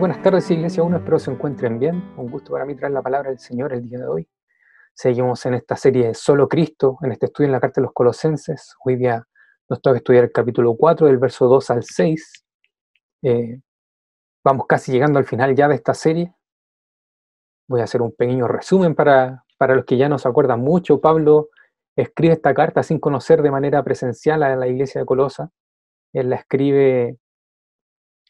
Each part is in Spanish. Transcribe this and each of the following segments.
Buenas tardes, Iglesia 1. Espero se encuentren bien. Un gusto para mí traer la palabra del Señor el día de hoy. Seguimos en esta serie Solo Cristo, en este estudio en la carta de los Colosenses. Hoy día nos toca estudiar el capítulo 4, del verso 2 al 6. Eh, vamos casi llegando al final ya de esta serie. Voy a hacer un pequeño resumen para, para los que ya no se acuerdan mucho. Pablo escribe esta carta sin conocer de manera presencial a la iglesia de Colosa. Él la escribe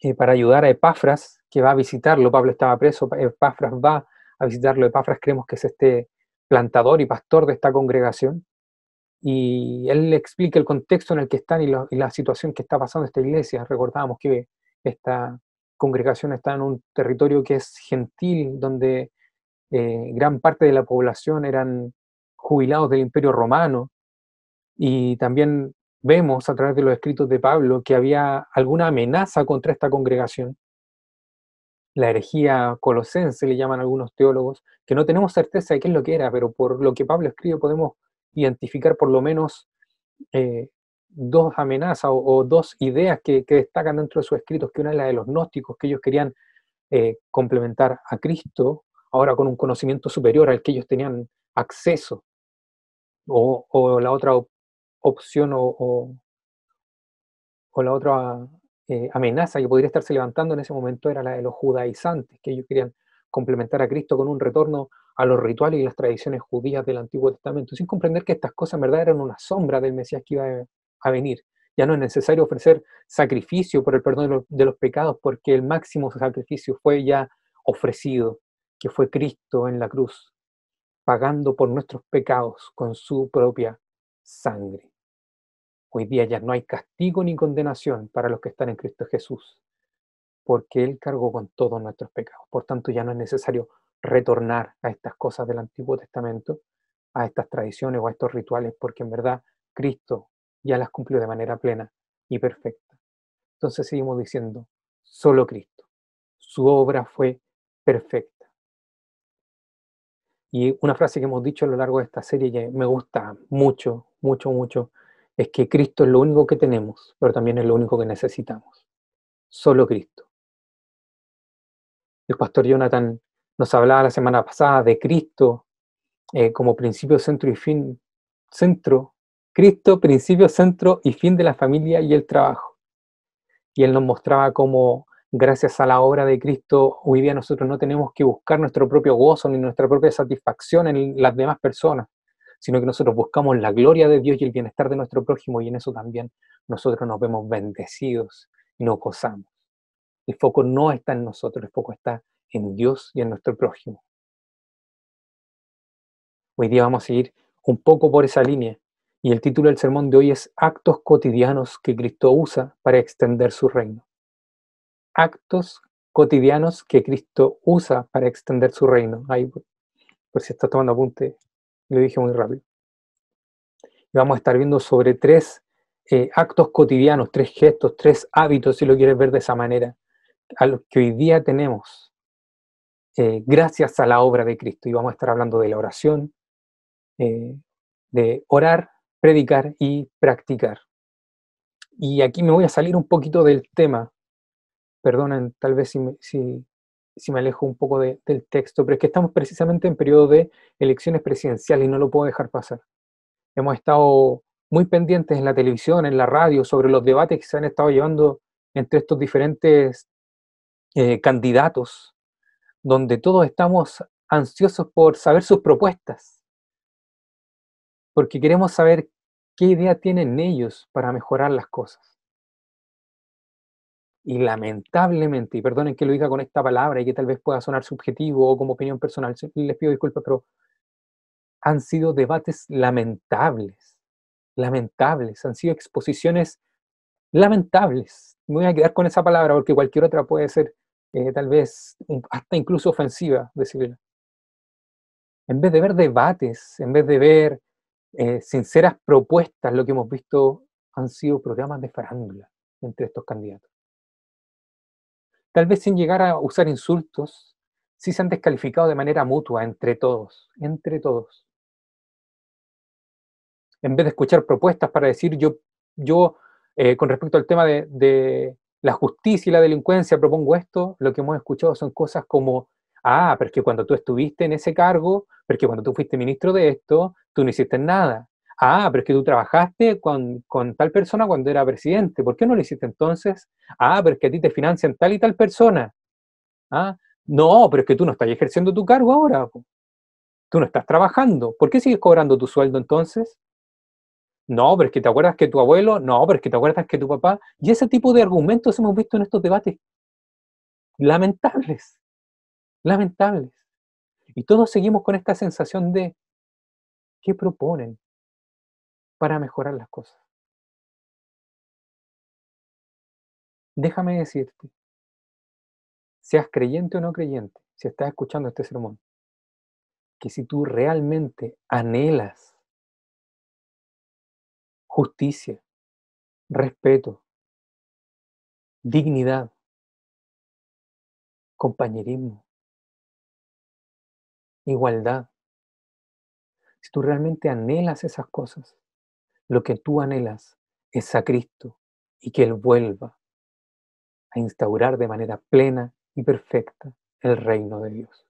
eh, para ayudar a Epafras, que va a visitarlo. Pablo estaba preso, Epafras va a visitarlo. Epafras creemos que es este plantador y pastor de esta congregación. Y él le explica el contexto en el que están y, la situación que está pasando esta iglesia. Recordábamos que esta congregación está en un territorio que es gentil, donde eh, gran parte de la población eran jubilados del imperio romano. Y también vemos a través de los escritos de Pablo que había alguna amenaza contra esta congregación la herejía colosense, le llaman algunos teólogos, que no tenemos certeza de qué es lo que era, pero por lo que Pablo escribe podemos identificar por lo menos eh, dos amenazas o, dos ideas que, destacan dentro de sus escritos, que una es la de los gnósticos, que ellos querían eh, complementar a Cristo, ahora con un conocimiento superior al que ellos tenían acceso, o, la otra opción o, o la otra eh, amenaza que podría estarse levantando en ese momento era la de los judaizantes, que ellos querían complementar a Cristo con un retorno a los rituales y las tradiciones judías del Antiguo Testamento, sin comprender que estas cosas en verdad eran una sombra del Mesías que iba a venir. Ya no es necesario ofrecer sacrificio por el perdón de los, pecados, porque el máximo sacrificio fue ya ofrecido, que fue Cristo en la cruz, pagando por nuestros pecados con su propia sangre. Hoy día ya no hay castigo ni condenación para los que están en Cristo Jesús, porque Él cargó con todos nuestros pecados. Por tanto, ya no es necesario retornar a estas cosas del Antiguo Testamento, a estas tradiciones o a estos rituales, porque en verdad Cristo ya las cumplió de manera plena y perfecta. Entonces seguimos diciendo, solo Cristo. Su obra fue perfecta. Y una frase que hemos dicho a lo largo de esta serie que me gusta mucho, mucho, mucho, es que Cristo es lo único que tenemos, pero también es lo único que necesitamos. Solo Cristo. El pastor Jonathan nos hablaba la semana pasada de Cristo eh, como principio, centro y fin. Centro, Cristo, principio, centro y fin de la familia y el trabajo. Y él nos mostraba cómo, gracias a la obra de Cristo, hoy día nosotros no tenemos que buscar nuestro propio gozo ni nuestra propia satisfacción en las demás personas, sino que nosotros buscamos la gloria de Dios y el bienestar de nuestro prójimo y en eso también nosotros nos vemos bendecidos y nos gozamos. El foco no está en nosotros, el foco está en Dios y en nuestro prójimo. Hoy día vamos a seguir un poco por esa línea y el título del sermón de hoy es Actos cotidianos que Cristo usa para extender su reino. Actos cotidianos que Cristo usa para extender su reino. Ahí, por si está tomando apunte, lo dije muy rápido. Vamos a estar viendo sobre tres eh, actos cotidianos, tres gestos, tres hábitos, si lo quieres ver de esa manera, a los que hoy día tenemos eh, gracias a la obra de Cristo. Y vamos a estar hablando de la oración, eh, de orar, predicar y practicar. Y aquí me voy a salir un poquito del tema. Perdonen, tal vez si, si me alejo un poco del texto, pero es que estamos precisamente en periodo de elecciones presidenciales y no lo puedo dejar pasar. Hemos estado muy pendientes en la televisión, en la radio, sobre los debates que se han estado llevando entre estos diferentes eh, candidatos, donde todos estamos ansiosos por saber sus propuestas, porque queremos saber qué idea tienen ellos para mejorar las cosas. Y lamentablemente, y perdonen que lo diga con esta palabra y que tal vez pueda sonar subjetivo o como opinión personal, les pido disculpas, pero han sido debates lamentables, lamentables, han sido exposiciones lamentables. Me voy a quedar con esa palabra porque cualquier otra puede ser eh, tal vez hasta incluso ofensiva, decirla. En vez de ver debates, en vez de ver eh, sinceras propuestas, lo que hemos visto han sido programas de farándula entre estos candidatos tal vez sin llegar a usar insultos, sí se han descalificado de manera mutua entre todos, entre todos. En vez de escuchar propuestas para decir yo, yo eh, con respecto al tema de, la justicia y la delincuencia propongo esto, lo que hemos escuchado son cosas como, ah, pero es que cuando tú estuviste en ese cargo, pero es que cuando tú fuiste ministro de esto, tú no hiciste nada. Ah, pero es que tú trabajaste con, con tal persona cuando era presidente, ¿por qué no lo hiciste entonces? Ah, pero es que a ti te financian tal y tal persona. Ah, no, pero es que tú no estás ejerciendo tu cargo ahora. Tú no estás trabajando. ¿Por qué sigues cobrando tu sueldo entonces? No, pero es que te acuerdas que tu abuelo, no, pero es que te acuerdas que tu papá. Y ese tipo de argumentos hemos visto en estos debates lamentables, lamentables. Y todos seguimos con esta sensación de, ¿qué proponen para mejorar las cosas? Déjame decirte, seas creyente o no creyente, si estás escuchando este sermón, que si tú realmente anhelas justicia, respeto, dignidad, compañerismo, igualdad. Si tú realmente anhelas esas cosas, lo que tú anhelas es a Cristo y que Él vuelva a instaurar de manera plena y perfecta el reino de Dios.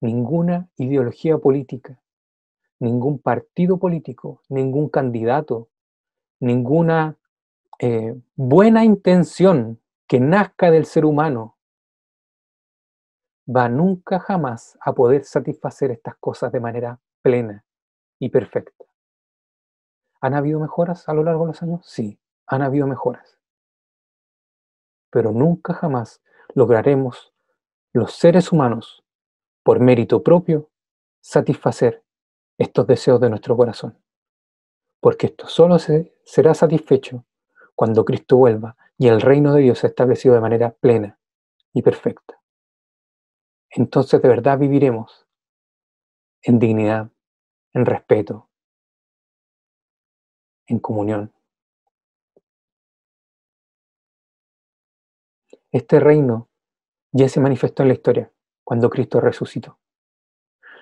Ninguna ideología política, ningún partido político, ningún candidato, ninguna eh, buena intención que nazca del ser humano va nunca jamás a poder satisfacer estas cosas de manera plena y perfecta. ¿Han habido mejoras a lo largo de los años? Sí, han habido mejoras. Pero nunca jamás lograremos los seres humanos, por mérito propio, satisfacer estos deseos de nuestro corazón. Porque esto solo se, será satisfecho cuando Cristo vuelva y el reino de Dios sea establecido de manera plena y perfecta. Entonces de verdad viviremos en dignidad, en respeto, en comunión. Este reino ya se manifestó en la historia cuando Cristo resucitó.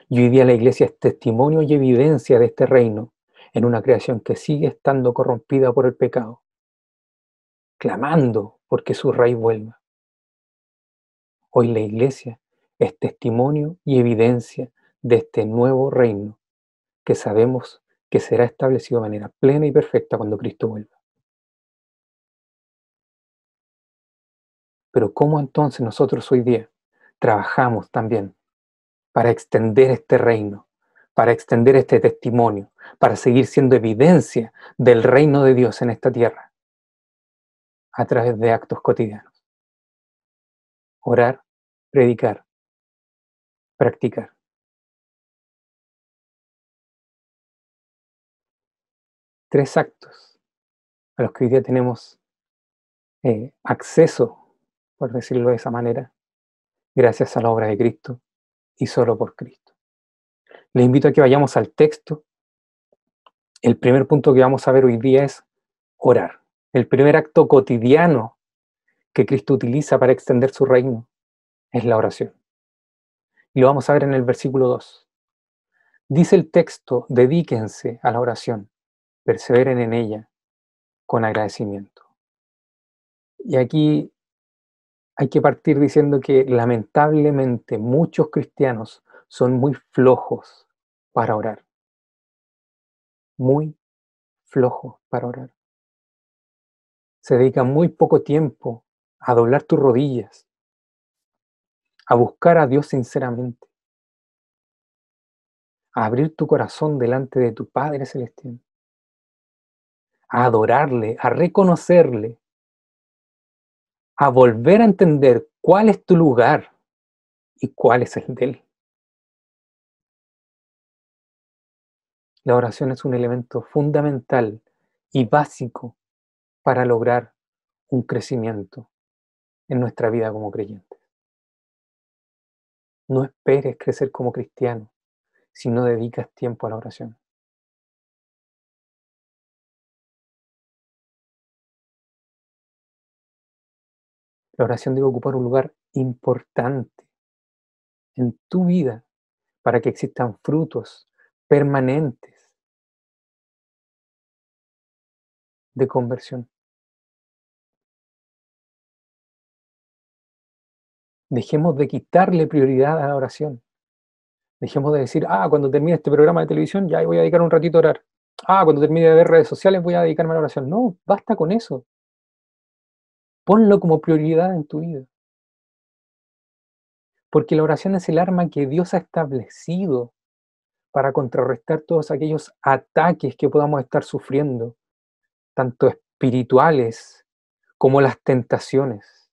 Y hoy día la iglesia es testimonio y evidencia de este reino en una creación que sigue estando corrompida por el pecado, clamando porque su rey vuelva. Hoy la iglesia es testimonio y evidencia de este nuevo reino que sabemos que será establecido de manera plena y perfecta cuando Cristo vuelva. Pero ¿cómo entonces nosotros hoy día trabajamos también para extender este reino, para extender este testimonio, para seguir siendo evidencia del reino de Dios en esta tierra a través de actos cotidianos. Orar, predicar, practicar. Tres actos a los que hoy día tenemos eh, acceso, por decirlo de esa manera, gracias a la obra de Cristo y solo por Cristo. Le invito a que vayamos al texto. El primer punto que vamos a ver hoy día es orar. El primer acto cotidiano que Cristo utiliza para extender su reino es la oración. Y lo vamos a ver en el versículo 2. Dice el texto, dedíquense a la oración, perseveren en ella con agradecimiento. Y aquí hay que partir diciendo que lamentablemente muchos cristianos son muy flojos para orar. Muy flojos para orar. Se dedican muy poco tiempo a doblar tus rodillas, a buscar a Dios sinceramente, a abrir tu corazón delante de tu Padre Celestial, a adorarle, a reconocerle a volver a entender cuál es tu lugar y cuál es el de Él. La oración es un elemento fundamental y básico para lograr un crecimiento en nuestra vida como creyentes. No esperes crecer como cristiano si no dedicas tiempo a la oración. La oración debe ocupar un lugar importante en tu vida para que existan frutos permanentes de conversión. Dejemos de quitarle prioridad a la oración. Dejemos de decir, ah, cuando termine este programa de televisión ya voy a dedicar un ratito a orar. Ah, cuando termine de ver redes sociales voy a dedicarme a la oración. No, basta con eso. Ponlo como prioridad en tu vida. Porque la oración es el arma que Dios ha establecido para contrarrestar todos aquellos ataques que podamos estar sufriendo, tanto espirituales como las tentaciones.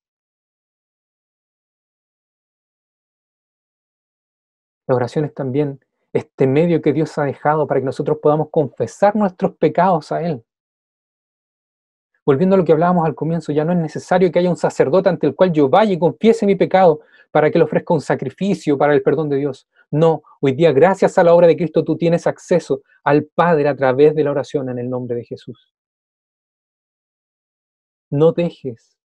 La oración es también este medio que Dios ha dejado para que nosotros podamos confesar nuestros pecados a Él. Volviendo a lo que hablábamos al comienzo, ya no es necesario que haya un sacerdote ante el cual yo vaya y confiese mi pecado para que le ofrezca un sacrificio para el perdón de Dios. No, hoy día gracias a la obra de Cristo tú tienes acceso al Padre a través de la oración en el nombre de Jesús. No dejes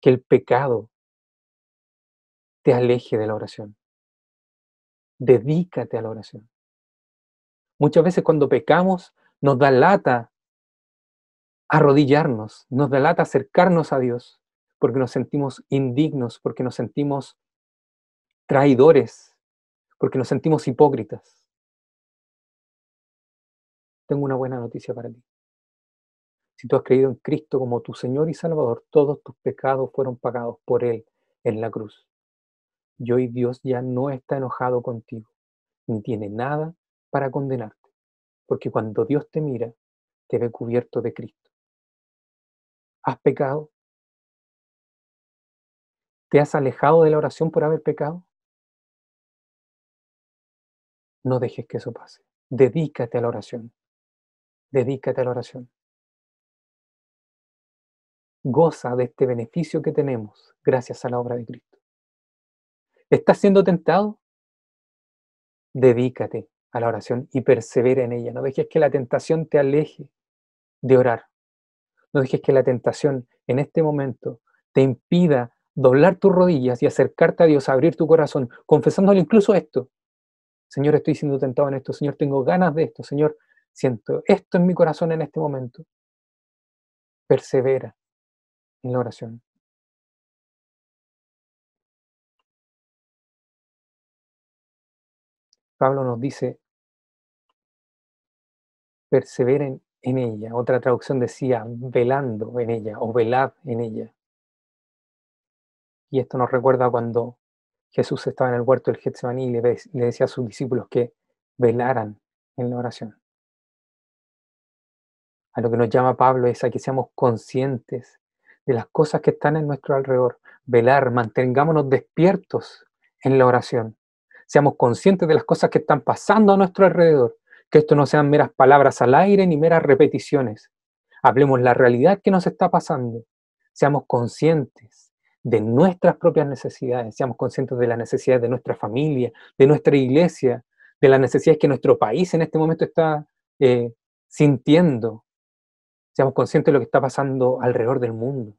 que el pecado te aleje de la oración. Dedícate a la oración. Muchas veces cuando pecamos nos da lata arrodillarnos, nos delata acercarnos a Dios, porque nos sentimos indignos, porque nos sentimos traidores, porque nos sentimos hipócritas. Tengo una buena noticia para ti. Si tú has creído en Cristo como tu Señor y Salvador, todos tus pecados fueron pagados por Él en la cruz. Y hoy Dios ya no está enojado contigo, ni tiene nada para condenarte, porque cuando Dios te mira, te ve cubierto de Cristo. ¿Has pecado? ¿Te has alejado de la oración por haber pecado? No dejes que eso pase. Dedícate a la oración. Dedícate a la oración. Goza de este beneficio que tenemos gracias a la obra de Cristo. ¿Estás siendo tentado? Dedícate a la oración y persevera en ella. No dejes que la tentación te aleje de orar. No dejes que la tentación en este momento te impida doblar tus rodillas y acercarte a Dios, abrir tu corazón, confesándole incluso esto. Señor, estoy siendo tentado en esto. Señor, tengo ganas de esto. Señor, siento esto en mi corazón en este momento. Persevera en la oración. Pablo nos dice, perseveren en ella. Otra traducción decía velando en ella o velad en ella. Y esto nos recuerda cuando Jesús estaba en el huerto del Getsemaní y le, le decía a sus discípulos que velaran en la oración. A lo que nos llama Pablo es a que seamos conscientes de las cosas que están en nuestro alrededor. Velar, mantengámonos despiertos en la oración. Seamos conscientes de las cosas que están pasando a nuestro alrededor que esto no sean meras palabras al aire ni meras repeticiones. Hablemos la realidad que nos está pasando. Seamos conscientes de nuestras propias necesidades, seamos conscientes de las necesidades de nuestra familia, de nuestra iglesia, de las necesidades que nuestro país en este momento está eh, sintiendo. Seamos conscientes de lo que está pasando alrededor del mundo.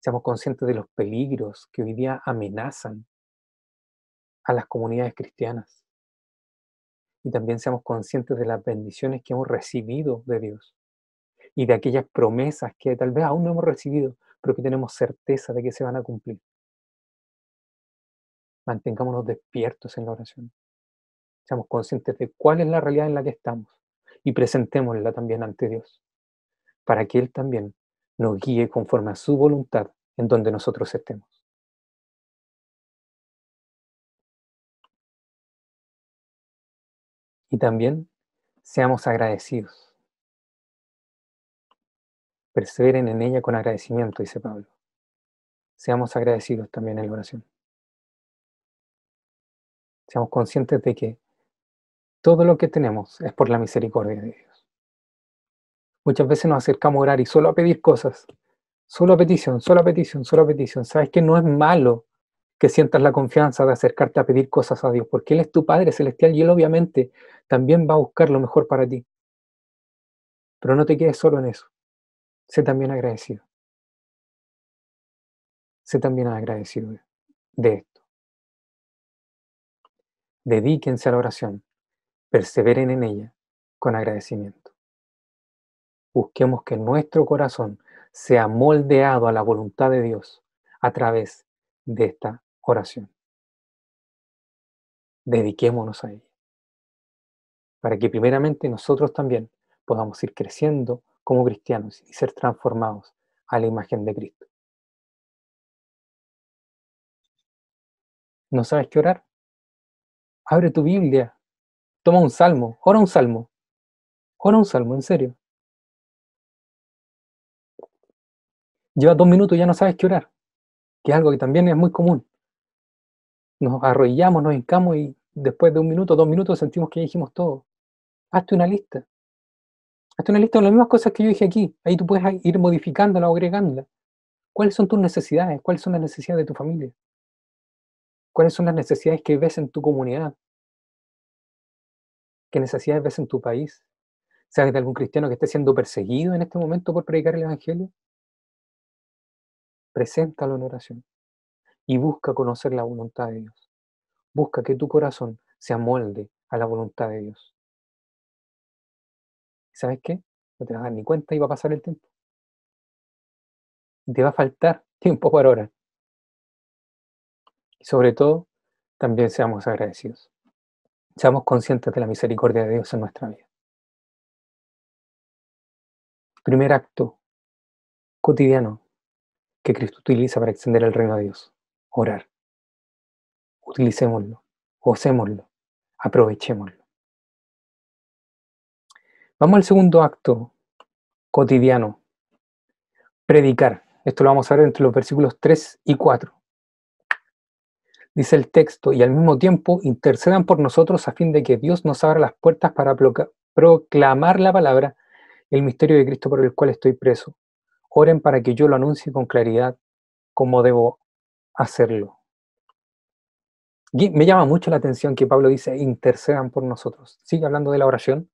Seamos conscientes de los peligros que hoy día amenazan a las comunidades cristianas y también seamos conscientes de las bendiciones que hemos recibido de Dios y de aquellas promesas que tal vez aún no hemos recibido, pero que tenemos certeza de que se van a cumplir. Mantengámonos despiertos en la oración. Seamos conscientes de cuál es la realidad en la que estamos y presentémosla también ante Dios, para que Él también nos guíe conforme a su voluntad en donde nosotros estemos. Y también seamos agradecidos. Perseveren en ella con agradecimiento, dice Pablo. Seamos agradecidos también en la oración. Seamos conscientes de que todo lo que tenemos es por la misericordia de Dios. Muchas veces nos acercamos a orar y solo a pedir cosas, solo a petición, solo a petición, solo a petición. Sabes que no es malo que sientas la confianza de acercarte a pedir cosas a Dios, porque Él es tu Padre Celestial y Él obviamente también va a buscar lo mejor para ti. Pero no te quedes solo en eso. Sé también agradecido. Sé también agradecido de esto. Dedíquense a la oración. Perseveren en ella con agradecimiento. Busquemos que nuestro corazón sea moldeado a la voluntad de Dios a través de esta oración. Dediquémonos a ella, para que primeramente nosotros también podamos ir creciendo como cristianos y ser transformados a la imagen de Cristo. ¿No sabes qué orar? Abre tu Biblia, toma un salmo, ora un salmo, ora un salmo, en serio. Lleva dos minutos y ya no sabes qué orar, que es algo que también es muy común. Nos arrodillamos, nos hincamos y después de un minuto, dos minutos sentimos que ya dijimos todo. Hazte una lista. Hazte una lista con las mismas cosas que yo dije aquí. Ahí tú puedes ir modificándola o agregándola. ¿Cuáles son tus necesidades? ¿Cuáles son las necesidades de tu familia? ¿Cuáles son las necesidades que ves en tu comunidad? ¿Qué necesidades ves en tu país? ¿Sabes de algún cristiano que esté siendo perseguido en este momento por predicar el Evangelio? Preséntalo en oración y busca conocer la voluntad de Dios. Busca que tu corazón se amolde a la voluntad de Dios. sabes qué? No te vas a dar ni cuenta y va a pasar el tiempo. te va a faltar tiempo para orar. Y sobre todo, también seamos agradecidos. Seamos conscientes de la misericordia de Dios en nuestra vida. Primer acto cotidiano que Cristo utiliza para extender el reino de Dios. Orar. Utilicémoslo, gocémoslo, aprovechémoslo. Vamos al segundo acto cotidiano. Predicar. Esto lo vamos a ver entre los versículos 3 y 4. Dice el texto, y al mismo tiempo intercedan por nosotros a fin de que Dios nos abra las puertas para proclamar la palabra, el misterio de Cristo por el cual estoy preso Oren para que yo lo anuncie con claridad cómo debo hacerlo. me llama mucho la atención que Pablo dice, intercedan por nosotros. Sigue hablando de la oración,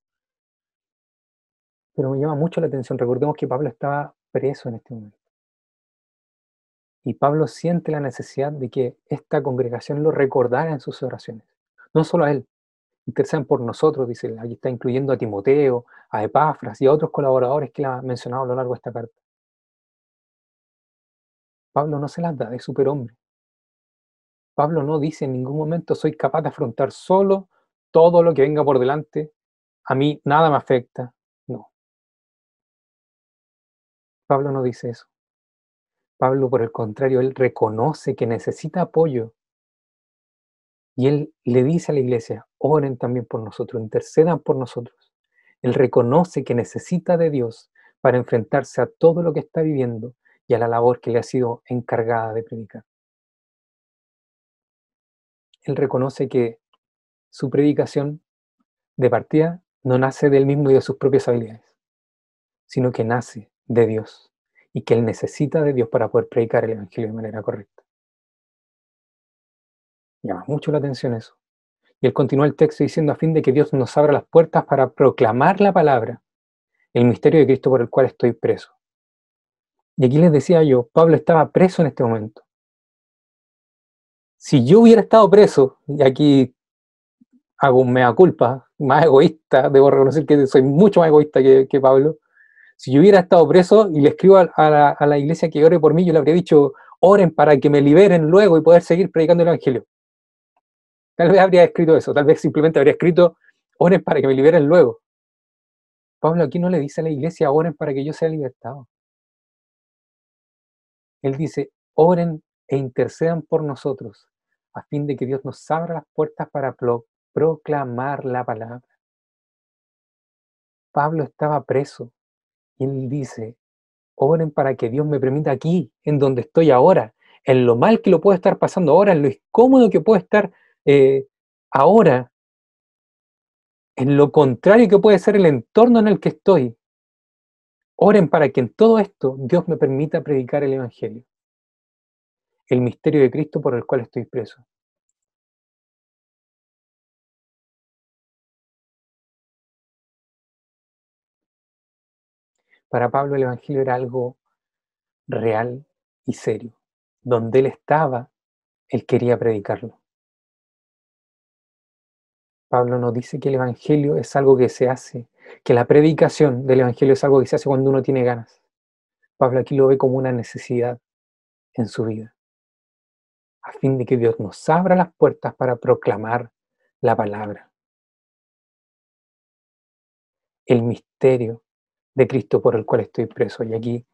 pero me llama mucho la atención. Recordemos que Pablo estaba preso en este momento. Y Pablo siente la necesidad de que esta congregación lo recordara en sus oraciones. No solo a él, intercedan por nosotros, dice, aquí está incluyendo a Timoteo, a Epafras y a otros colaboradores que él ha mencionado a lo largo de esta carta. Pablo no se las da de superhombre. Pablo no dice en ningún momento soy capaz de afrontar solo todo lo que venga por delante, a mí nada me afecta. No. Pablo no dice eso. Pablo, por el contrario, él reconoce que necesita apoyo. Y él le dice a la iglesia, oren también por nosotros, intercedan por nosotros. Él reconoce que necesita de Dios para enfrentarse a todo lo que está viviendo y a la labor que le ha sido encargada de predicar. Él reconoce que su predicación de partida no nace del mismo y de sus propias habilidades, sino que nace de Dios y que él necesita de Dios para poder predicar el Evangelio de manera correcta. Llama mucho la atención eso. Y él continúa el texto diciendo a fin de que Dios nos abra las puertas para proclamar la palabra, el misterio de Cristo por el cual estoy preso. Y aquí les decía yo, Pablo estaba preso en este momento. Si yo hubiera estado preso, y aquí hago un mea culpa, más egoísta, debo reconocer que soy mucho más egoísta que, Pablo, si yo hubiera estado preso y le escribo a, la, a, la, iglesia que ore por mí, yo le habría dicho, oren para que me liberen luego y poder seguir predicando el Evangelio. Tal vez habría escrito eso, tal vez simplemente habría escrito, oren para que me liberen luego. Pablo aquí no le dice a la iglesia, oren para que yo sea libertado. Él dice, oren e intercedan por nosotros, a fin de que Dios nos abra las puertas para proclamar la palabra. Pablo estaba preso y él dice, oren para que Dios me permita aquí, en donde estoy ahora, en lo mal que lo puedo estar pasando ahora, en lo incómodo que puedo estar eh, ahora, en lo contrario que puede ser el entorno en el que estoy, Oren para que en todo esto Dios me permita predicar el Evangelio, el misterio de Cristo por el cual estoy preso. Para Pablo el Evangelio era algo real y serio. Donde él estaba, él quería predicarlo. Pablo nos dice que el Evangelio es algo que se hace que la predicación del Evangelio es algo que se hace cuando uno tiene ganas. Pablo aquí lo ve como una necesidad en su vida. a fin de que Dios nos abra las puertas para proclamar la palabra. El misterio de Cristo por el cual estoy preso. Y aquí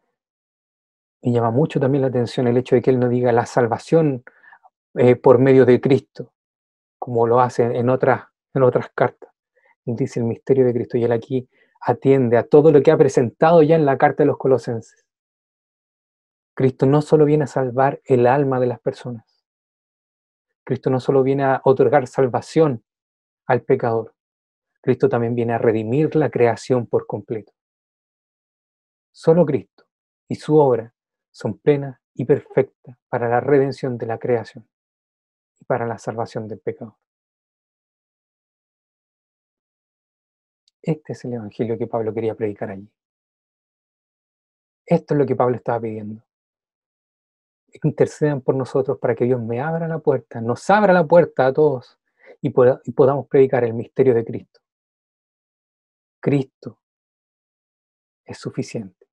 me llama mucho también la atención el hecho de que Él no diga la salvación eh, por medio de Cristo, como lo hace en otras, en otras cartas. Dice el misterio de Cristo y Él aquí atiende a todo lo que ha presentado ya en la carta de los colosenses. Cristo no solo viene a salvar el alma de las personas, Cristo no solo viene a otorgar salvación al pecador, Cristo también viene a redimir la creación por completo. Solo Cristo y su obra son plenas y perfectas para la redención de la creación y para la salvación del pecador. Este es el Evangelio que Pablo quería predicar allí. Esto es lo que Pablo estaba pidiendo. Intercedan por nosotros para que Dios me abra la puerta, nos abra la puerta a todos y, y podamos predicar el misterio de Cristo. Cristo es suficiente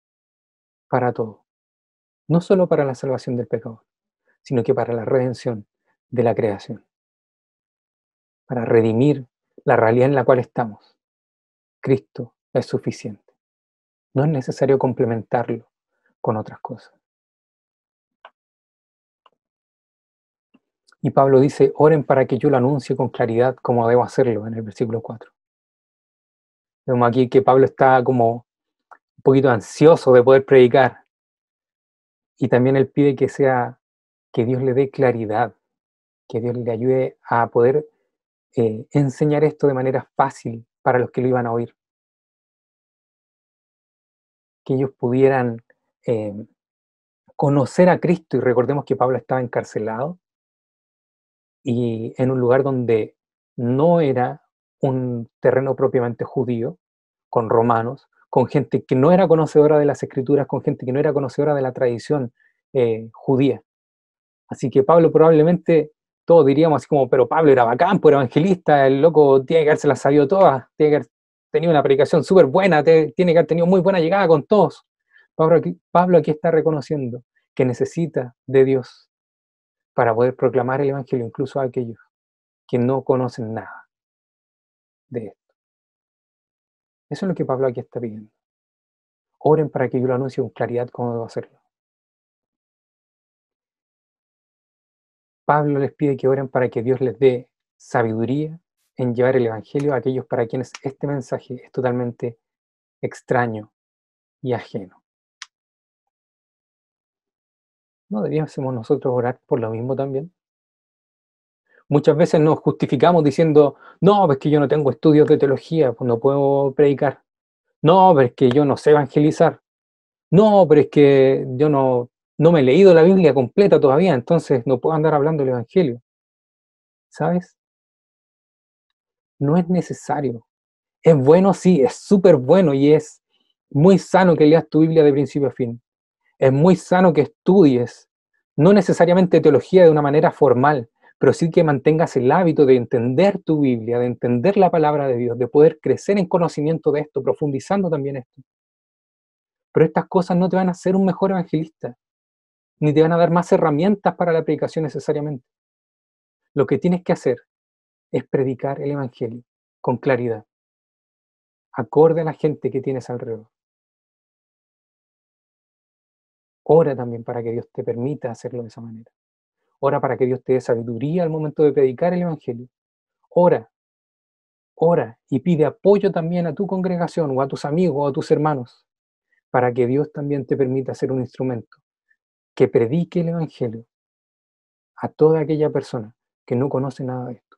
para todo no solo para la salvación del pecador, sino que para la redención de la creación, para redimir la realidad en la cual estamos. Cristo es suficiente. No es necesario complementarlo con otras cosas. Y Pablo dice, oren para que yo lo anuncie con claridad como debo hacerlo en el versículo 4. Vemos aquí que Pablo está como un poquito ansioso de poder predicar, y también él pide que sea, que Dios le dé claridad, que Dios le ayude a poder eh, enseñar esto de manera fácil para los que lo iban a oír. Que ellos pudieran eh, conocer a Cristo y recordemos que Pablo estaba encarcelado y en un lugar donde no era un terreno propiamente judío, con romanos, con gente que no era conocedora de las escrituras, con gente que no era conocedora de la tradición eh, judía. Así que Pablo probablemente, todos diríamos así como, pero Pablo era bacán, pues era evangelista, el loco tiene que haberse las sabido todas, tiene que haber tenido una predicación súper buena, tiene que haber tenido muy buena llegada con todos. Pablo aquí, Pablo aquí está reconociendo que necesita de Dios para poder proclamar el Evangelio incluso a aquellos que no conocen nada de esto. Eso es lo que Pablo aquí está pidiendo. Oren para que yo lo anuncie con claridad cómo debo hacerlo. Pablo les pide que oren para que Dios les dé sabiduría en llevar el Evangelio a aquellos para quienes este mensaje es totalmente extraño y ajeno. ¿No deberíamos nosotros orar por lo mismo también? Muchas veces nos justificamos diciendo, no, es que yo no tengo estudios de teología, pues no puedo predicar. No, pero es que yo no sé evangelizar. No, pero es que yo no, no me he leído la Biblia completa todavía, entonces no puedo andar hablando del Evangelio. ¿Sabes? No es necesario. Es bueno, sí, es súper bueno y es muy sano que leas tu Biblia de principio a fin. Es muy sano que estudies, no necesariamente teología de una manera formal, pero sí que mantengas el hábito de entender tu Biblia, de entender la palabra de Dios, de poder crecer en conocimiento de esto, profundizando también esto. Pero estas cosas no te van a hacer un mejor evangelista, ni te van a dar más herramientas para la predicación necesariamente. Lo que tienes que hacer es predicar el Evangelio con claridad, acorde a la gente que tienes alrededor. Ora también para que Dios te permita hacerlo de esa manera. Ora para que Dios te dé sabiduría al momento de predicar el Evangelio. Ora, ora y pide apoyo también a tu congregación o a tus amigos o a tus hermanos para que Dios también te permita ser un instrumento que predique el Evangelio a toda aquella persona que no conoce nada de esto.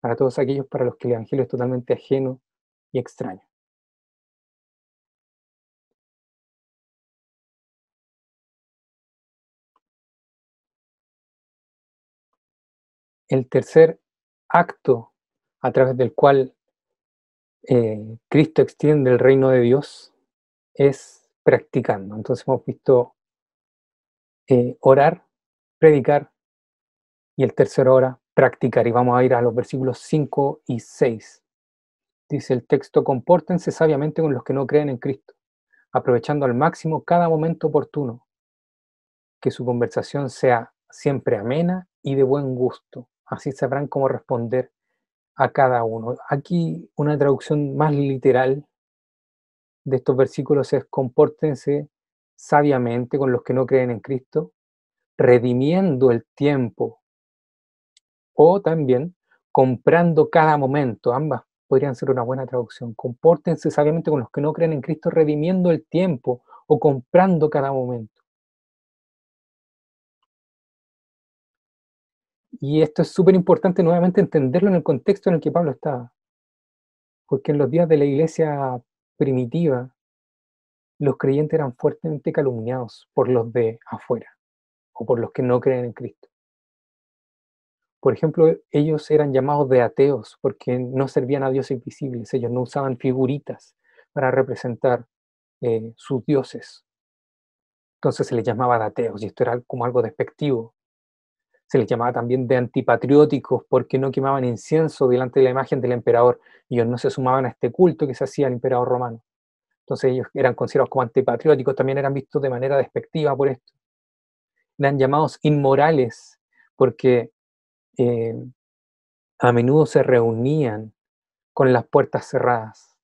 Para todos aquellos para los que el Evangelio es totalmente ajeno y extraño. el tercer acto a través del cual eh, Cristo extiende el reino de Dios es practicando. Entonces hemos visto eh, orar, predicar y el tercer hora practicar. Y vamos a ir a los versículos 5 y 6. Dice el texto, compórtense sabiamente con los que no creen en Cristo, aprovechando al máximo cada momento oportuno, que su conversación sea siempre amena y de buen gusto. Así sabrán cómo responder a cada uno. Aquí una traducción más literal de estos versículos es compórtense sabiamente con los que no creen en Cristo, redimiendo el tiempo o también comprando cada momento. Ambas podrían ser una buena traducción. Compórtense sabiamente con los que no creen en Cristo, redimiendo el tiempo o comprando cada momento. Y esto es súper importante nuevamente entenderlo en el contexto en el que Pablo estaba. Porque en los días de la iglesia primitiva, los creyentes eran fuertemente calumniados por los de afuera o por los que no creen en Cristo. Por ejemplo, ellos eran llamados de ateos porque no servían a dioses invisibles, ellos no usaban figuritas para representar eh, sus dioses. Entonces se les llamaba de ateos y esto era como algo despectivo. Se les llamaba también de antipatrióticos porque no quemaban incienso delante de la imagen del emperador. y Ellos no se sumaban a este culto que se hacía al emperador romano. Entonces ellos eran considerados como antipatrióticos, también eran vistos de manera despectiva por esto. Eran llamados inmorales porque eh, a menudo se reunían con las puertas cerradas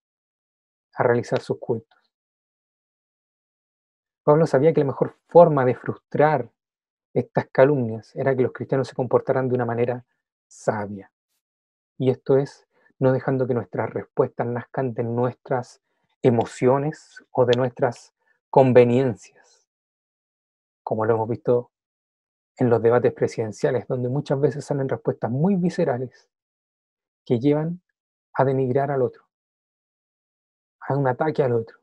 a realizar sus cultos. Pablo sabía que la mejor forma de frustrar estas calumnias era que los cristianos se comportaran de una manera sabia. Y esto es no dejando que nuestras respuestas nazcan de nuestras emociones o de nuestras conveniencias, como lo hemos visto en los debates presidenciales, donde muchas veces salen respuestas muy viscerales que llevan a denigrar al otro, a un ataque al otro,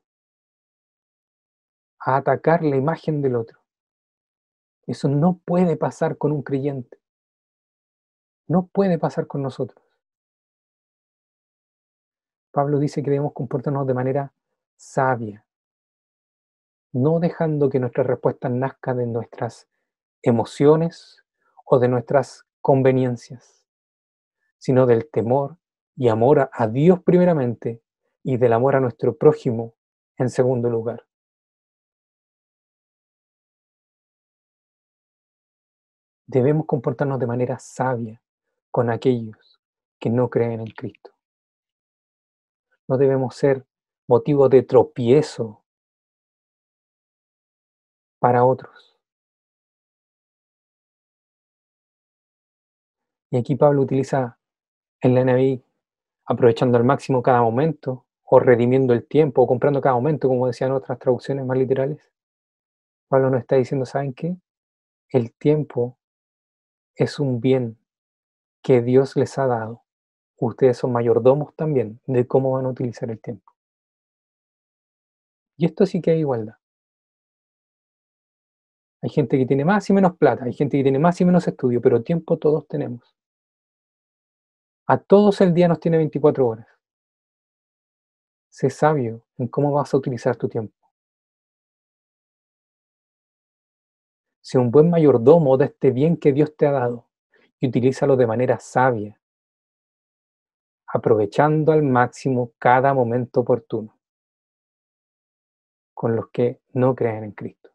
a atacar la imagen del otro. Eso no puede pasar con un creyente. No puede pasar con nosotros. Pablo dice que debemos comportarnos de manera sabia, no dejando que nuestras respuestas nazcan de nuestras emociones o de nuestras conveniencias, sino del temor y amor a Dios primeramente y del amor a nuestro prójimo en segundo lugar. debemos comportarnos de manera sabia con aquellos que no creen en Cristo. No debemos ser motivo de tropiezo para otros. Y aquí Pablo utiliza en la aprovechando al máximo cada momento, o redimiendo el tiempo, o comprando cada momento, como decían otras traducciones más literales. Pablo nos está diciendo, ¿saben qué? El tiempo es un bien que Dios les ha dado. Ustedes son mayordomos también de cómo van a utilizar el tiempo. Y esto sí que hay igualdad. Hay gente que tiene más y menos plata, hay gente que tiene más y menos estudio, pero tiempo todos tenemos. A todos el día nos tiene 24 horas. Sé sabio en cómo vas a utilizar tu tiempo. Sea un buen mayordomo de este bien que Dios te ha dado y utilízalo de manera sabia, aprovechando al máximo cada momento oportuno con los que no creen en Cristo.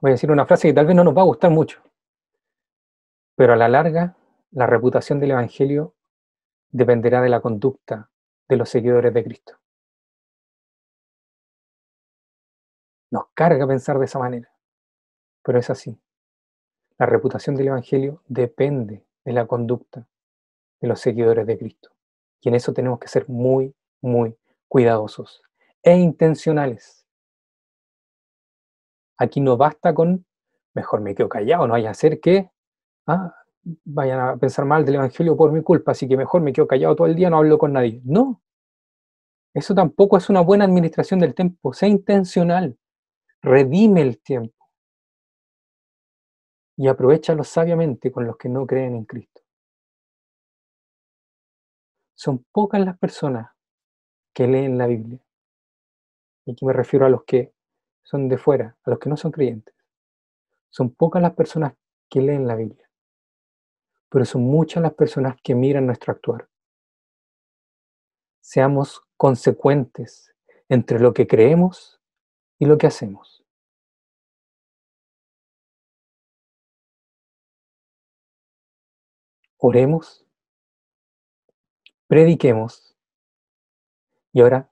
Voy a decir una frase que tal vez no nos va a gustar mucho, pero a la larga la reputación del Evangelio dependerá de la conducta de los seguidores de Cristo. Nos carga pensar de esa manera, pero es así. La reputación del Evangelio depende de la conducta de los seguidores de Cristo. Y en eso tenemos que ser muy, muy cuidadosos e intencionales. Aquí no basta con, mejor me quedo callado, no vaya a ser que ah, vayan a pensar mal del Evangelio por mi culpa, así que mejor me quedo callado todo el día, no hablo con nadie. No, eso tampoco es una buena administración del tiempo, sea intencional redime el tiempo y aprovechalo sabiamente con los que no creen en Cristo. Son pocas las personas que leen la Biblia. Y aquí me refiero a los que son de fuera, a los que no son creyentes. Son pocas las personas que leen la Biblia, pero son muchas las personas que miran nuestro actuar. Seamos consecuentes entre lo que creemos y lo que hacemos. Oremos, prediquemos y ahora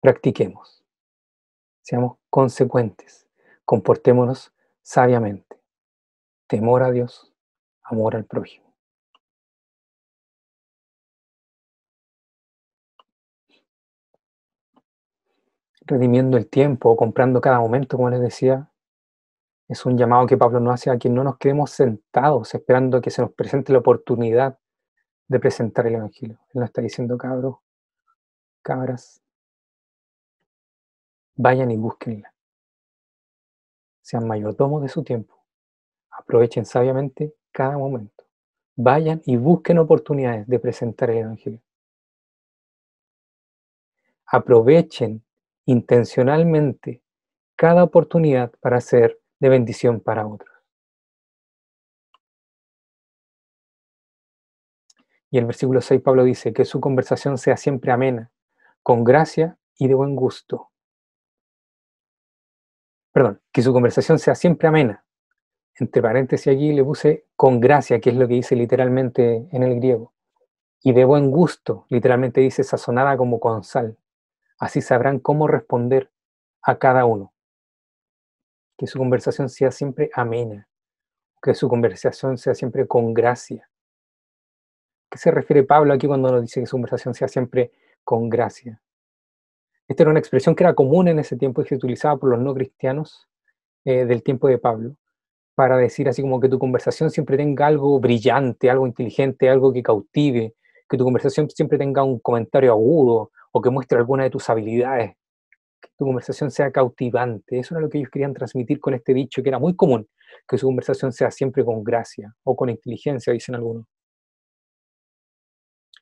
practiquemos. Seamos consecuentes, comportémonos sabiamente. Temor a Dios, amor al prójimo. redimiendo el tiempo comprando cada momento, como les decía, es un llamado que Pablo nos hace a que no nos quedemos sentados esperando que se nos presente la oportunidad de presentar el Evangelio. Él nos está diciendo, cabros, cabras, vayan y búsquenla. Sean mayordomos de su tiempo. Aprovechen sabiamente cada momento. Vayan y busquen oportunidades de presentar el Evangelio. Aprovechen intencionalmente cada oportunidad para ser de bendición para otros. Y el versículo 6 Pablo dice que su conversación sea siempre amena, con gracia y de buen gusto. Perdón, que su conversación sea siempre amena. Entre paréntesis aquí le puse con gracia, que es lo que dice literalmente en el griego. Y de buen gusto, literalmente dice sazonada como con sal. Así sabrán cómo responder a cada uno. Que su conversación sea siempre amena, que su conversación sea siempre con gracia. ¿Qué se refiere Pablo aquí cuando nos dice que su conversación sea siempre con gracia? Esta era una expresión que era común en ese tiempo y se utilizaba por los no cristianos eh, del tiempo de Pablo, para decir así como que tu conversación siempre tenga algo brillante, algo inteligente, algo que cautive, que tu conversación siempre tenga un comentario agudo o que muestre alguna de tus habilidades, que tu conversación sea cautivante. Eso era lo que ellos querían transmitir con este dicho, que era muy común, que su conversación sea siempre con gracia o con inteligencia, dicen algunos.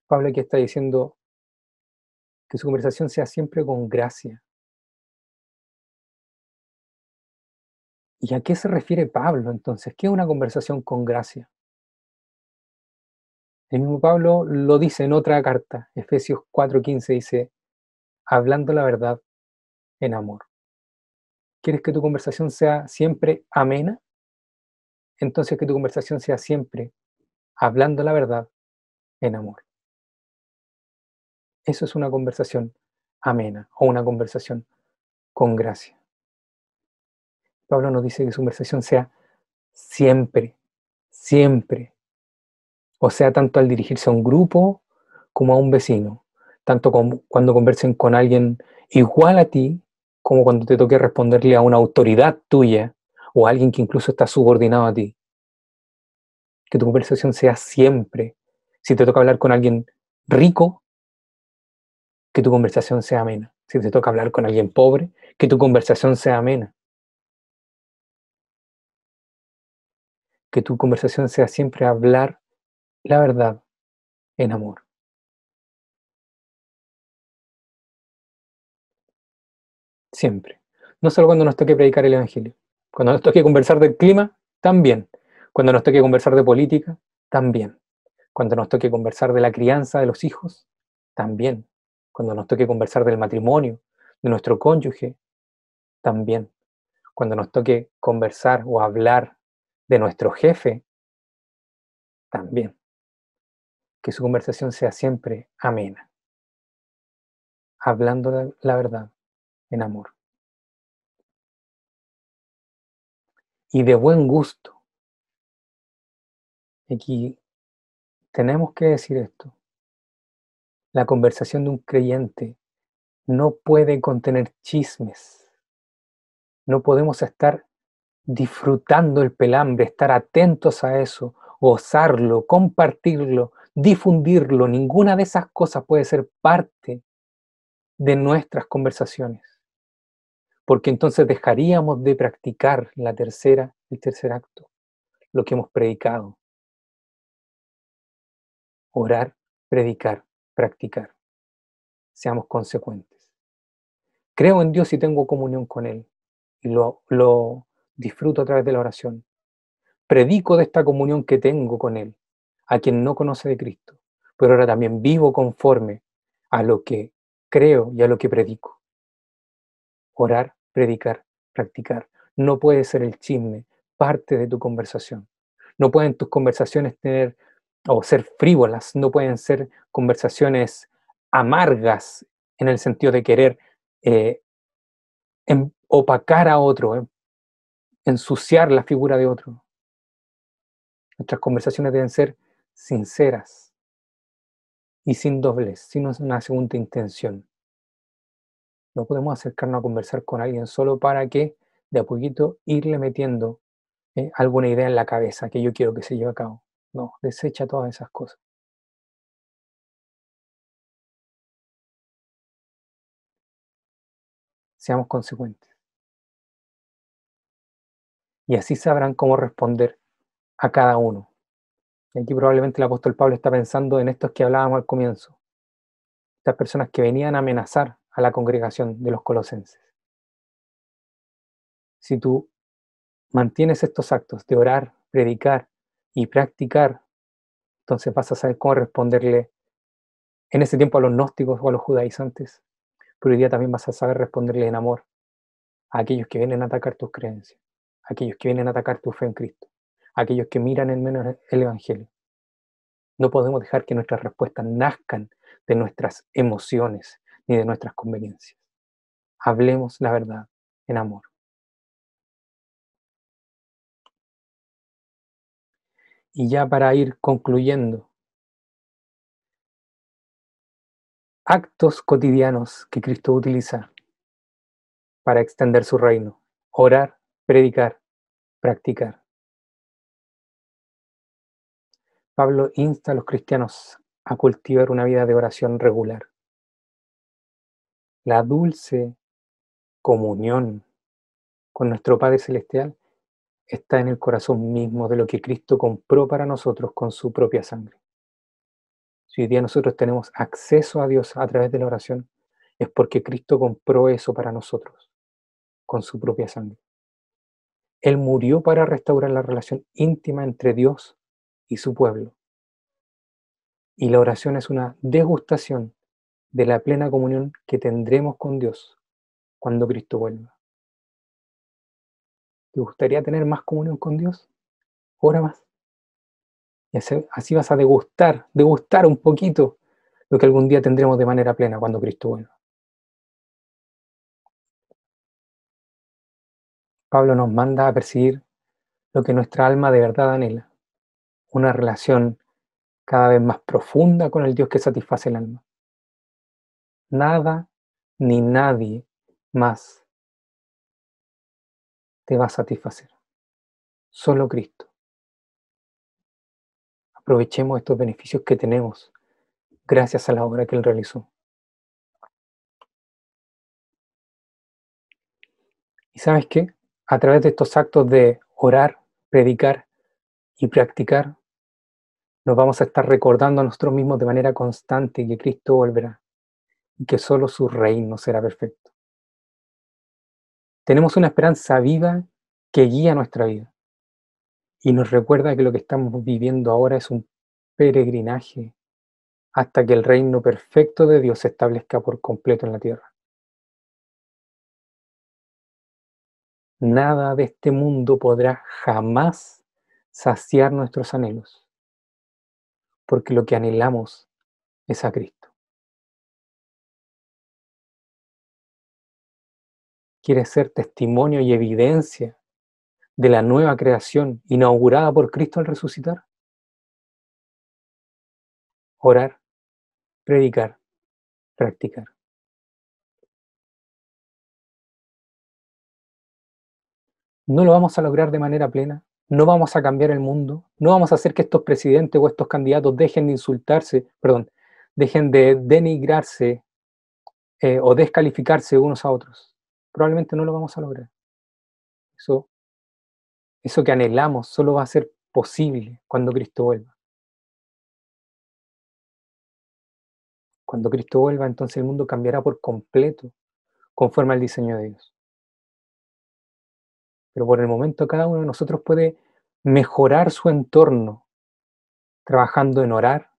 Pablo aquí está diciendo que su conversación sea siempre con gracia. ¿Y a qué se refiere Pablo entonces? ¿Qué es una conversación con gracia? El mismo Pablo lo dice en otra carta, Efesios 4:15 dice, hablando la verdad en amor. ¿Quieres que tu conversación sea siempre amena? Entonces que tu conversación sea siempre hablando la verdad en amor. Eso es una conversación amena o una conversación con gracia. Pablo nos dice que su conversación sea siempre, siempre o sea, tanto al dirigirse a un grupo como a un vecino, tanto cuando conversen con alguien igual a ti, como cuando te toque responderle a una autoridad tuya o a alguien que incluso está subordinado a ti. Que tu conversación sea siempre, si te toca hablar con alguien rico, que tu conversación sea amena. Si te toca hablar con alguien pobre, que tu conversación sea amena. Que tu conversación sea siempre hablar la verdad en amor. Siempre. No solo cuando nos toque predicar el Evangelio. Cuando nos toque conversar del clima, también. Cuando nos toque conversar de política, también. Cuando nos toque conversar de la crianza de los hijos, también. Cuando nos toque conversar del matrimonio, de nuestro cónyuge, también. Cuando nos toque conversar o hablar de nuestro jefe, también que su conversación sea siempre amena, hablando la verdad en amor. Y de buen gusto. Aquí tenemos que decir esto. La conversación de un creyente no puede contener chismes. No podemos estar disfrutando el pelambre, estar atentos a eso, gozarlo, compartirlo, difundirlo, ninguna de esas cosas puede ser parte de nuestras conversaciones. Porque entonces dejaríamos de practicar la tercera, el tercer acto, lo que hemos predicado. Orar, predicar, practicar. Seamos consecuentes. Creo en Dios y tengo comunión con Él. Y lo, lo disfruto a través de la oración. Predico de esta comunión que tengo con Él a quien no conoce de Cristo, pero ahora también vivo conforme a lo que creo y a lo que predico. Orar, predicar, practicar. No puede ser el chisme parte de tu conversación. No pueden tus conversaciones tener o ser frívolas, no pueden ser conversaciones amargas en el sentido de querer eh, em, opacar a otro, em, ensuciar la figura de otro. Nuestras conversaciones deben ser sinceras y sin doblez, sin una segunda intención. No podemos acercarnos a conversar con alguien solo para que de a poquito irle metiendo eh, alguna idea en la cabeza que yo quiero que se lleve a cabo. No, desecha todas esas cosas. Seamos consecuentes. Y así sabrán cómo responder a cada uno. Aquí probablemente el apóstol Pablo está pensando en estos que hablábamos al comienzo. Estas personas que venían a amenazar a la congregación de los colosenses. Si tú mantienes estos actos de orar, predicar y practicar, entonces vas a saber cómo responderle en ese tiempo a los gnósticos o a los judaizantes, pero hoy día también vas a saber responderle en amor a aquellos que vienen a atacar tus creencias, a aquellos que vienen a atacar tu fe en Cristo, a aquellos que miran en menos el Evangelio. No podemos dejar que nuestras respuestas nazcan de nuestras emociones ni de nuestras conveniencias. Hablemos la verdad en amor. Y ya para ir concluyendo, actos cotidianos que Cristo utiliza para extender su reino. Orar, predicar, practicar. Pablo insta a los cristianos a cultivar una vida de oración regular. La dulce comunión con nuestro Padre Celestial está en el corazón mismo de lo que Cristo compró para nosotros con su propia sangre. Si hoy día nosotros tenemos acceso a Dios a través de la oración, es porque Cristo compró eso para nosotros con su propia sangre. Él murió para restaurar la relación íntima entre Dios y su pueblo. Y la oración es una degustación de la plena comunión que tendremos con Dios cuando Cristo vuelva. ¿Te gustaría tener más comunión con Dios? Ora más. Y así vas a degustar, degustar un poquito lo que algún día tendremos de manera plena cuando Cristo vuelva. Pablo nos manda a perseguir lo que nuestra alma de verdad anhela, una relación cada vez más profunda con el Dios que satisface el alma. Nada ni nadie más te va a satisfacer. Solo Cristo. Aprovechemos estos beneficios que tenemos gracias a la obra que Él realizó. ¿Y sabes qué? A través de estos actos de orar, predicar y practicar, nos vamos a estar recordando a nosotros mismos de manera constante que Cristo volverá que solo su reino será perfecto. Tenemos una esperanza viva que guía nuestra vida y nos recuerda que lo que estamos viviendo ahora es un peregrinaje hasta que el reino perfecto de Dios se establezca por completo en la tierra. Nada de este mundo podrá jamás saciar nuestros anhelos, porque lo que anhelamos es a Cristo. Quiere ser testimonio y evidencia de la nueva creación inaugurada por Cristo al resucitar? Orar, predicar, practicar. No lo vamos a lograr de manera plena, no vamos a cambiar el mundo, no vamos a hacer que estos presidentes o estos candidatos dejen de insultarse, perdón, dejen de denigrarse eh, o descalificarse unos a otros probablemente no lo vamos a lograr. Eso, eso que anhelamos solo va a ser posible cuando Cristo vuelva. Cuando Cristo vuelva, entonces el mundo cambiará por completo conforme al diseño de Dios. Pero por el momento cada uno de nosotros puede mejorar su entorno trabajando en orar,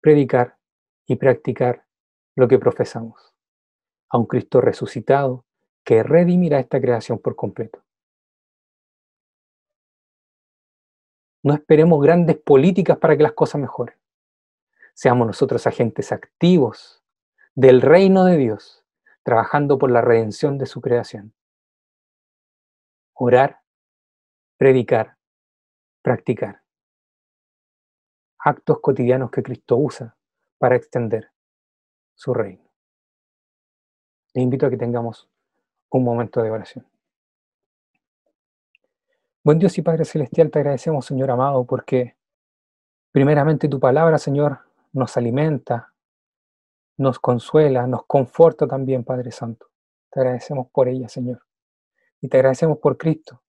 predicar y practicar lo que profesamos. A un Cristo resucitado que redimirá esta creación por completo. No esperemos grandes políticas para que las cosas mejoren. Seamos nosotros agentes activos del reino de Dios, trabajando por la redención de su creación. Orar, predicar, practicar. Actos cotidianos que Cristo usa para extender su reino. Les invito a que tengamos un momento de oración. Buen Dios y Padre Celestial, te agradecemos, Señor amado, porque primeramente tu palabra, Señor, nos alimenta, nos consuela, nos conforta también, Padre Santo. Te agradecemos por ella, Señor. Y te agradecemos por Cristo,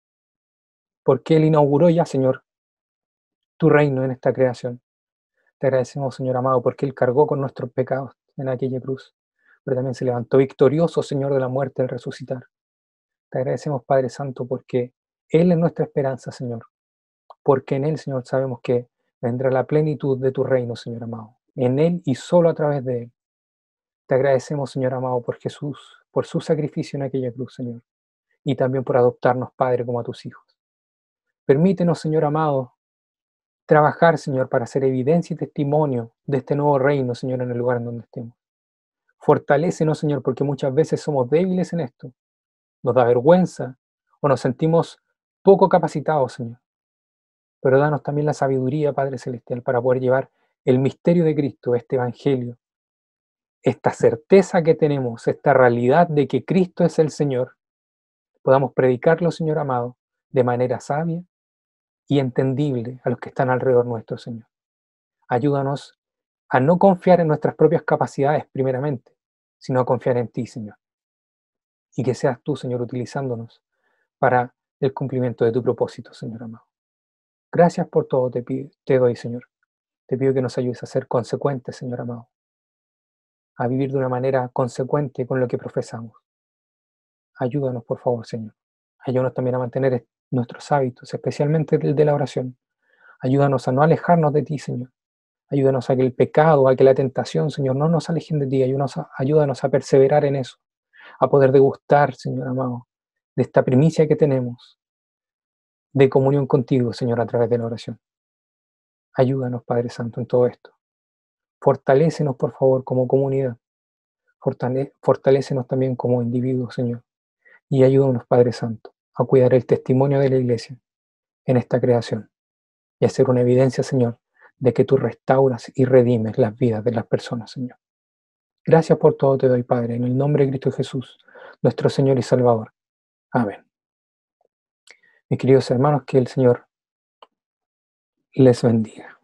porque Él inauguró ya, Señor, tu reino en esta creación. Te agradecemos, Señor amado, porque Él cargó con nuestros pecados en aquella cruz, pero también se levantó victorioso, Señor, de la muerte al resucitar. Te agradecemos, Padre Santo, porque Él es nuestra esperanza, Señor, porque en Él, Señor, sabemos que vendrá la plenitud de tu reino, Señor amado, en Él y solo a través de Él. Te agradecemos, Señor amado, por Jesús, por su sacrificio en aquella cruz, Señor, y también por adoptarnos, Padre, como a tus hijos. Permítenos, Señor amado, trabajar, Señor, para hacer evidencia y testimonio de este nuevo reino, Señor, en el lugar en donde estemos. Fortalécenos, Señor, porque muchas veces somos débiles en esto. Nos da vergüenza o nos sentimos poco capacitados, Señor. Pero danos también la sabiduría, Padre Celestial, para poder llevar el misterio de Cristo, este Evangelio, esta certeza que tenemos, esta realidad de que Cristo es el Señor, podamos predicarlo, Señor amado, de manera sabia y entendible a los que están alrededor nuestro, Señor. Ayúdanos a no confiar en nuestras propias capacidades primeramente, sino a confiar en ti, Señor. Y que seas tú, Señor, utilizándonos para el cumplimiento de tu propósito, Señor amado. Gracias por todo, te, te doy, Señor. Te pido que nos ayudes a ser consecuentes, Señor amado. A vivir de una manera consecuente con lo que profesamos. Ayúdanos, por favor, Señor. Ayúdanos también a mantener nuestros hábitos, especialmente el de la oración. Ayúdanos a no alejarnos de ti, Señor. Ayúdanos a que el pecado, a que la tentación, Señor, no nos alejen de ti. Ayúdanos a, ayúdanos a perseverar en eso, a poder degustar, Señor amado, de esta primicia que tenemos de comunión contigo, Señor, a través de la oración. Ayúdanos, Padre Santo, en todo esto. Fortalécenos, por favor, como comunidad. Fortalécenos también como individuos, Señor. Y ayúdanos, Padre Santo, a cuidar el testimonio de la iglesia en esta creación y a ser una evidencia, Señor, de que tú restauras y redimes las vidas de las personas, Señor. Gracias por todo te doy, Padre, en el nombre de Cristo Jesús, nuestro Señor y Salvador. Amén. Mis queridos hermanos, que el Señor les bendiga.